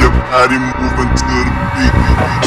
your body moving to the beat.